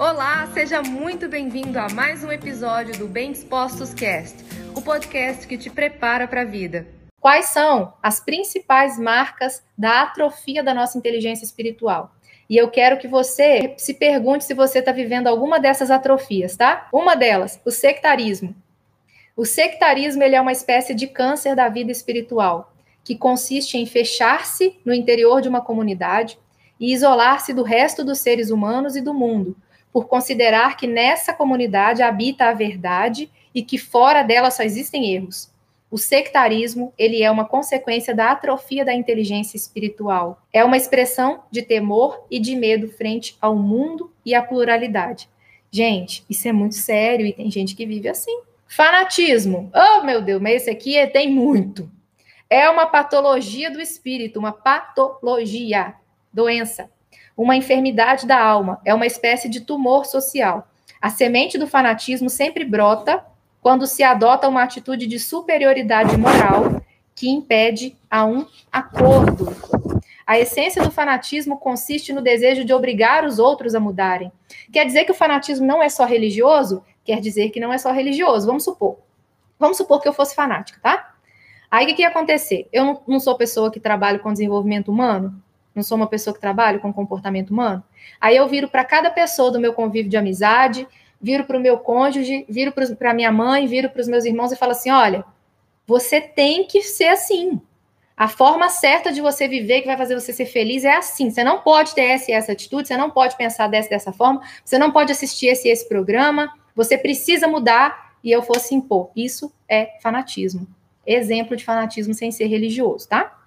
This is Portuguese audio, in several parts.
Olá, seja muito bem-vindo a mais um episódio do Bem Dispostos Cast, o podcast que te prepara para a vida. Quais são as principais marcas da atrofia da nossa inteligência espiritual? E eu quero que você se pergunte se você está vivendo alguma dessas atrofias, tá? Uma delas, o sectarismo. O sectarismo ele é uma espécie de câncer da vida espiritual, que consiste em fechar-se no interior de uma comunidade e isolar-se do resto dos seres humanos e do mundo, por considerar que nessa comunidade habita a verdade e que fora dela só existem erros. O sectarismo, ele é uma consequência da atrofia da inteligência espiritual. É uma expressão de temor e de medo frente ao mundo e à pluralidade. Gente, isso é muito sério e tem gente que vive assim. Fanatismo. Oh, meu Deus, mas esse aqui é, tem muito. É uma patologia do espírito, uma patologia, doença uma enfermidade da alma, é uma espécie de tumor social. A semente do fanatismo sempre brota quando se adota uma atitude de superioridade moral que impede a um acordo. A essência do fanatismo consiste no desejo de obrigar os outros a mudarem. Quer dizer que o fanatismo não é só religioso? Quer dizer que não é só religioso. Vamos supor. Vamos supor que eu fosse fanática, tá? Aí o que, que ia acontecer? Eu não, não sou pessoa que trabalha com desenvolvimento humano, não sou uma pessoa que trabalha com comportamento humano. Aí eu viro para cada pessoa do meu convívio de amizade, viro para o meu cônjuge, viro para minha mãe, viro para os meus irmãos e falo assim: olha, você tem que ser assim. A forma certa de você viver, que vai fazer você ser feliz, é assim. Você não pode ter essa e essa atitude, você não pode pensar dessa dessa forma, você não pode assistir esse esse programa, você precisa mudar e eu fosse impor. Isso é fanatismo. Exemplo de fanatismo sem ser religioso, tá?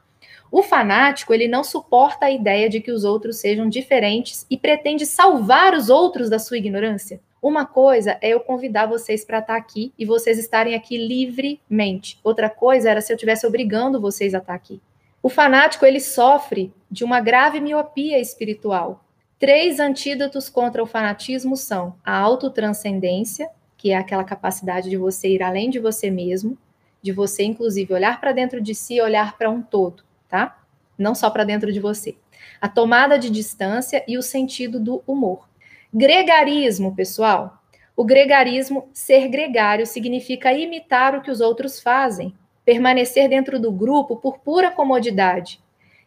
O fanático, ele não suporta a ideia de que os outros sejam diferentes e pretende salvar os outros da sua ignorância. Uma coisa é eu convidar vocês para estar tá aqui e vocês estarem aqui livremente. Outra coisa era se eu estivesse obrigando vocês a estar tá aqui. O fanático, ele sofre de uma grave miopia espiritual. Três antídotos contra o fanatismo são a autotranscendência, que é aquela capacidade de você ir além de você mesmo, de você, inclusive, olhar para dentro de si e olhar para um todo tá? Não só para dentro de você. A tomada de distância e o sentido do humor. Gregarismo, pessoal. O gregarismo, ser gregário, significa imitar o que os outros fazem, permanecer dentro do grupo por pura comodidade,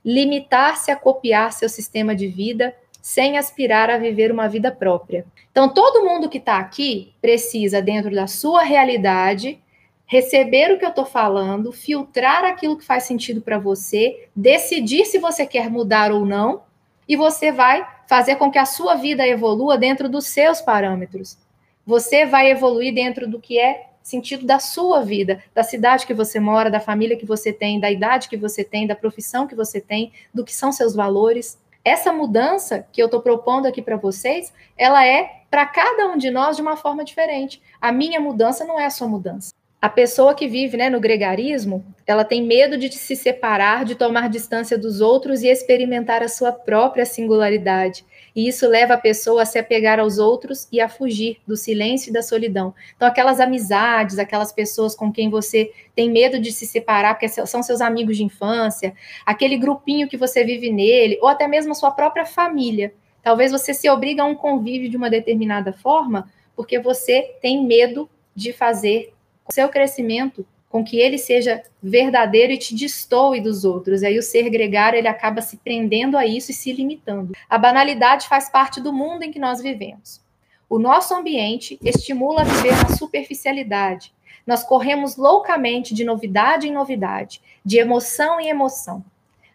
limitar-se a copiar seu sistema de vida sem aspirar a viver uma vida própria. Então, todo mundo que está aqui precisa, dentro da sua realidade, receber o que eu estou falando, filtrar aquilo que faz sentido para você, decidir se você quer mudar ou não, e você vai fazer com que a sua vida evolua dentro dos seus parâmetros. Você vai evoluir dentro do que é sentido da sua vida, da cidade que você mora, da família que você tem, da idade que você tem, da profissão que você tem, do que são seus valores. Essa mudança que eu estou propondo aqui para vocês, ela é para cada um de nós de uma forma diferente. A minha mudança não é a sua mudança. A pessoa que vive né, no gregarismo, ela tem medo de se separar, de tomar distância dos outros e experimentar a sua própria singularidade. E isso leva a pessoa a se apegar aos outros e a fugir do silêncio e da solidão. Então, aquelas amizades, aquelas pessoas com quem você tem medo de se separar, porque são seus amigos de infância, aquele grupinho que você vive nele, ou até mesmo a sua própria família. Talvez você se obrigue a um convívio de uma determinada forma, porque você tem medo de fazer seu crescimento com que ele seja verdadeiro e te destoe dos outros. E aí o ser gregário ele acaba se prendendo a isso e se limitando. A banalidade faz parte do mundo em que nós vivemos. O nosso ambiente estimula a viver na superficialidade. Nós corremos loucamente de novidade em novidade, de emoção em emoção,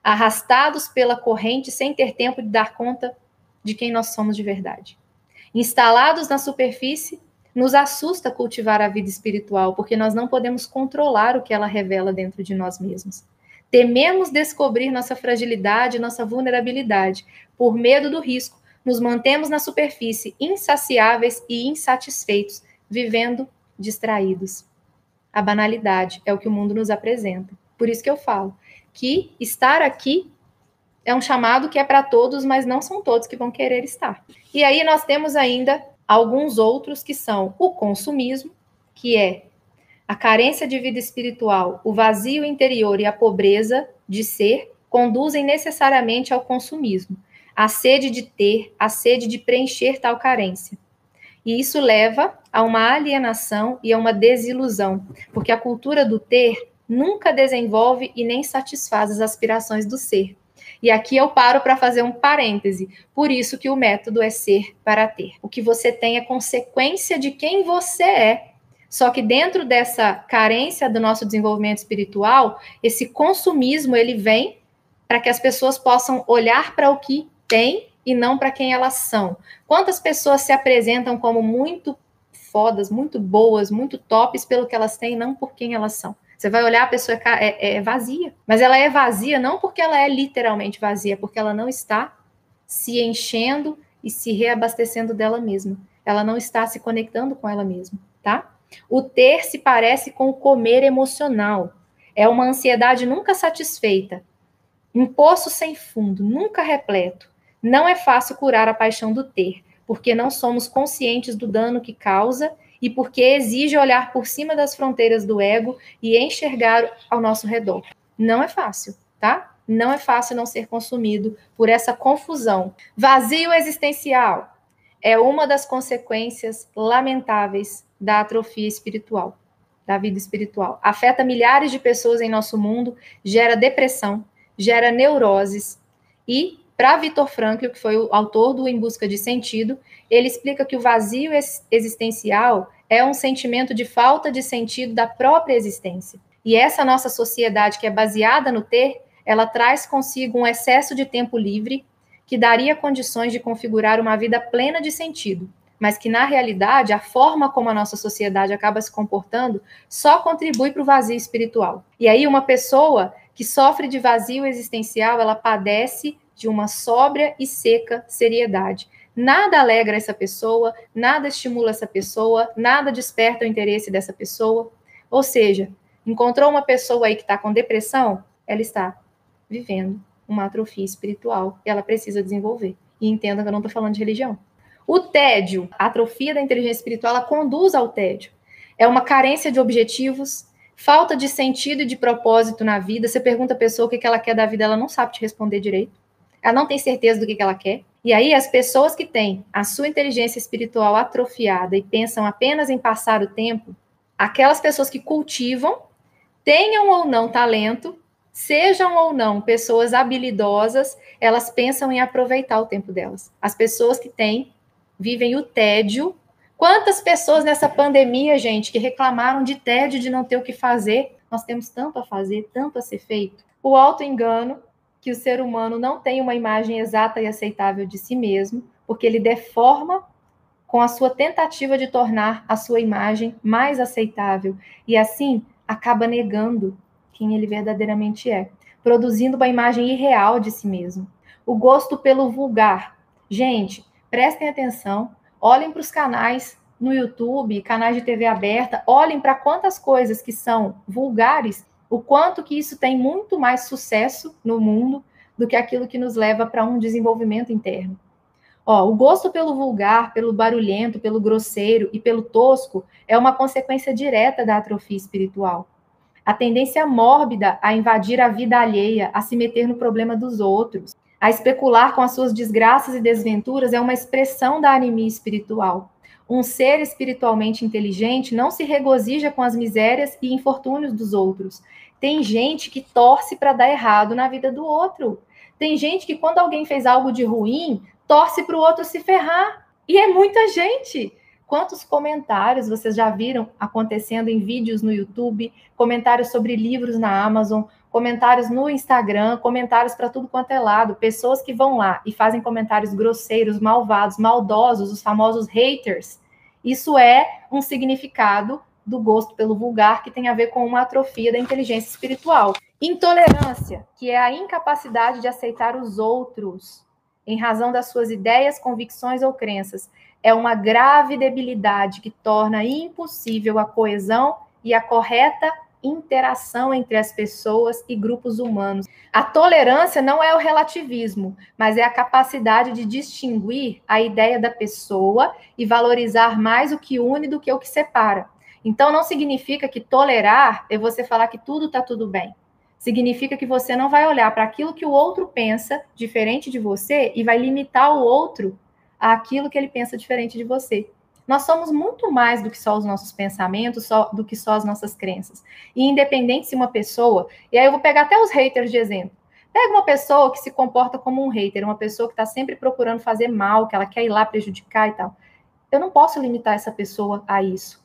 arrastados pela corrente sem ter tempo de dar conta de quem nós somos de verdade. Instalados na superfície, nos assusta cultivar a vida espiritual, porque nós não podemos controlar o que ela revela dentro de nós mesmos. Tememos descobrir nossa fragilidade, nossa vulnerabilidade. Por medo do risco, nos mantemos na superfície, insaciáveis e insatisfeitos, vivendo distraídos. A banalidade é o que o mundo nos apresenta. Por isso que eu falo que estar aqui é um chamado que é para todos, mas não são todos que vão querer estar. E aí nós temos ainda alguns outros que são o consumismo, que é a carência de vida espiritual, o vazio interior e a pobreza de ser conduzem necessariamente ao consumismo, a sede de ter, a sede de preencher tal carência. E isso leva a uma alienação e a uma desilusão, porque a cultura do ter nunca desenvolve e nem satisfaz as aspirações do ser. E aqui eu paro para fazer um parêntese. Por isso que o método é ser para ter. O que você tem é consequência de quem você é. Só que dentro dessa carência do nosso desenvolvimento espiritual, esse consumismo ele vem para que as pessoas possam olhar para o que têm e não para quem elas são. Quantas pessoas se apresentam como muito fodas, muito boas, muito tops pelo que elas têm, não por quem elas são. Você vai olhar, a pessoa é, é, é vazia. Mas ela é vazia não porque ela é literalmente vazia, porque ela não está se enchendo e se reabastecendo dela mesma. Ela não está se conectando com ela mesma, tá? O ter se parece com o comer emocional. É uma ansiedade nunca satisfeita, um poço sem fundo, nunca repleto. Não é fácil curar a paixão do ter, porque não somos conscientes do dano que causa e porque exige olhar por cima das fronteiras do ego e enxergar ao nosso redor. Não é fácil, tá? Não é fácil não ser consumido por essa confusão. Vazio existencial é uma das consequências lamentáveis da atrofia espiritual, da vida espiritual. Afeta milhares de pessoas em nosso mundo, gera depressão, gera neuroses e para Vitor Frankl, que foi o autor do Em Busca de Sentido, ele explica que o vazio existencial é um sentimento de falta de sentido da própria existência. E essa nossa sociedade que é baseada no ter, ela traz consigo um excesso de tempo livre que daria condições de configurar uma vida plena de sentido, mas que na realidade a forma como a nossa sociedade acaba se comportando só contribui para o vazio espiritual. E aí uma pessoa que sofre de vazio existencial, ela padece de uma sóbria e seca seriedade. Nada alegra essa pessoa, nada estimula essa pessoa, nada desperta o interesse dessa pessoa. Ou seja, encontrou uma pessoa aí que está com depressão, ela está vivendo uma atrofia espiritual e ela precisa desenvolver. E entenda que eu não estou falando de religião. O tédio, a atrofia da inteligência espiritual, ela conduz ao tédio. É uma carência de objetivos, falta de sentido e de propósito na vida. Você pergunta a pessoa o que ela quer da vida, ela não sabe te responder direito ela não tem certeza do que, que ela quer. E aí, as pessoas que têm a sua inteligência espiritual atrofiada e pensam apenas em passar o tempo, aquelas pessoas que cultivam, tenham ou não talento, sejam ou não pessoas habilidosas, elas pensam em aproveitar o tempo delas. As pessoas que têm, vivem o tédio. Quantas pessoas nessa pandemia, gente, que reclamaram de tédio, de não ter o que fazer? Nós temos tanto a fazer, tanto a ser feito. O auto-engano, que o ser humano não tem uma imagem exata e aceitável de si mesmo, porque ele deforma com a sua tentativa de tornar a sua imagem mais aceitável e assim acaba negando quem ele verdadeiramente é, produzindo uma imagem irreal de si mesmo. O gosto pelo vulgar. Gente, prestem atenção, olhem para os canais no YouTube, canais de TV aberta, olhem para quantas coisas que são vulgares o quanto que isso tem muito mais sucesso no mundo do que aquilo que nos leva para um desenvolvimento interno. Ó, o gosto pelo vulgar, pelo barulhento, pelo grosseiro e pelo tosco é uma consequência direta da atrofia espiritual. A tendência mórbida a invadir a vida alheia, a se meter no problema dos outros, a especular com as suas desgraças e desventuras é uma expressão da anemia espiritual. Um ser espiritualmente inteligente não se regozija com as misérias e infortúnios dos outros. Tem gente que torce para dar errado na vida do outro. Tem gente que, quando alguém fez algo de ruim, torce para o outro se ferrar. E é muita gente. Quantos comentários vocês já viram acontecendo em vídeos no YouTube, comentários sobre livros na Amazon, comentários no Instagram, comentários para tudo quanto é lado, pessoas que vão lá e fazem comentários grosseiros, malvados, maldosos, os famosos haters. Isso é um significado do gosto pelo vulgar que tem a ver com uma atrofia da inteligência espiritual. Intolerância, que é a incapacidade de aceitar os outros em razão das suas ideias, convicções ou crenças, é uma grave debilidade que torna impossível a coesão e a correta interação entre as pessoas e grupos humanos. A tolerância não é o relativismo, mas é a capacidade de distinguir a ideia da pessoa e valorizar mais o que une do que o que separa. Então, não significa que tolerar é você falar que tudo está tudo bem. Significa que você não vai olhar para aquilo que o outro pensa diferente de você e vai limitar o outro àquilo que ele pensa diferente de você. Nós somos muito mais do que só os nossos pensamentos, só do que só as nossas crenças. E independente se uma pessoa, e aí eu vou pegar até os haters de exemplo. Pega uma pessoa que se comporta como um hater, uma pessoa que está sempre procurando fazer mal, que ela quer ir lá prejudicar e tal. Eu não posso limitar essa pessoa a isso.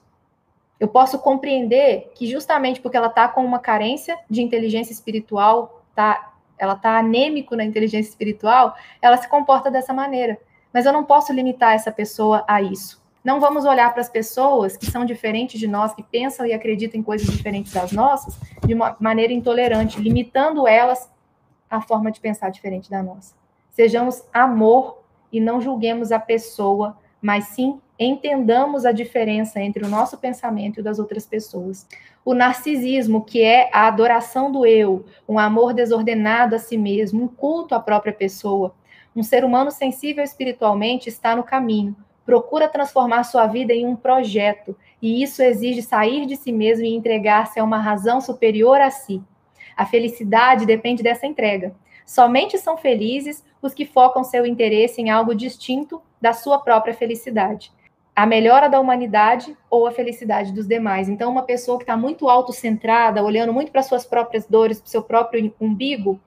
Eu posso compreender que justamente porque ela está com uma carência de inteligência espiritual, tá, ela está anêmico na inteligência espiritual, ela se comporta dessa maneira. Mas eu não posso limitar essa pessoa a isso. Não vamos olhar para as pessoas que são diferentes de nós, que pensam e acreditam em coisas diferentes das nossas, de uma maneira intolerante, limitando elas a forma de pensar diferente da nossa. Sejamos amor e não julguemos a pessoa, mas sim entendamos a diferença entre o nosso pensamento e o das outras pessoas. O narcisismo, que é a adoração do eu, um amor desordenado a si mesmo, um culto à própria pessoa. Um ser humano sensível espiritualmente está no caminho, procura transformar sua vida em um projeto, e isso exige sair de si mesmo e entregar-se a uma razão superior a si. A felicidade depende dessa entrega. Somente são felizes os que focam seu interesse em algo distinto da sua própria felicidade. A melhora da humanidade ou a felicidade dos demais. Então, uma pessoa que está muito autocentrada, olhando muito para suas próprias dores, para o seu próprio umbigo,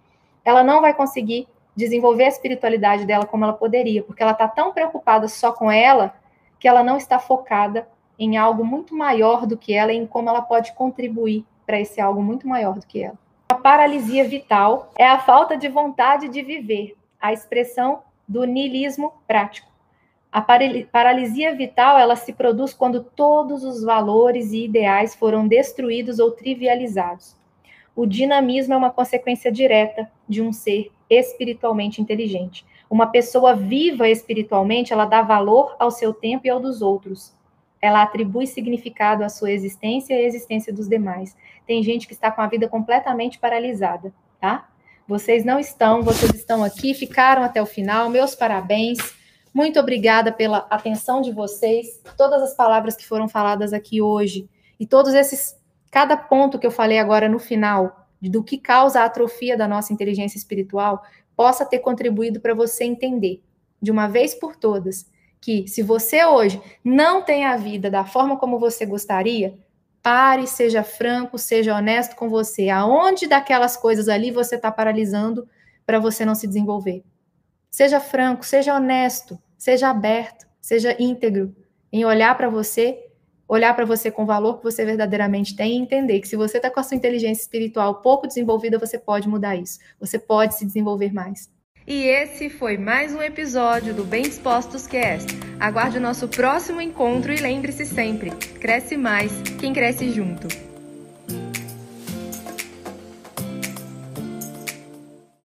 ela não vai conseguir desenvolver a espiritualidade dela como ela poderia, porque ela está tão preocupada só com ela que ela não está focada em algo muito maior do que ela em como ela pode contribuir para esse algo muito maior do que ela. A paralisia vital é a falta de vontade de viver, a expressão do niilismo prático. A paralisia vital ela se produz quando todos os valores e ideais foram destruídos ou trivializados. O dinamismo é uma consequência direta de um ser espiritualmente inteligente. Uma pessoa viva espiritualmente, ela dá valor ao seu tempo e ao dos outros ela atribui significado à sua existência e à existência dos demais. Tem gente que está com a vida completamente paralisada, tá? Vocês não estão, vocês estão aqui, ficaram até o final. Meus parabéns. Muito obrigada pela atenção de vocês, todas as palavras que foram faladas aqui hoje e todos esses cada ponto que eu falei agora no final do que causa a atrofia da nossa inteligência espiritual possa ter contribuído para você entender de uma vez por todas que se você hoje não tem a vida da forma como você gostaria, pare, seja franco, seja honesto com você. Aonde daquelas coisas ali você está paralisando para você não se desenvolver? Seja franco, seja honesto, seja aberto, seja íntegro em olhar para você, olhar para você com o valor que você verdadeiramente tem e entender que se você está com a sua inteligência espiritual pouco desenvolvida, você pode mudar isso. Você pode se desenvolver mais. E esse foi mais um episódio do Bem Dispostos Cast. Aguarde o nosso próximo encontro e lembre-se sempre: cresce mais quem cresce junto.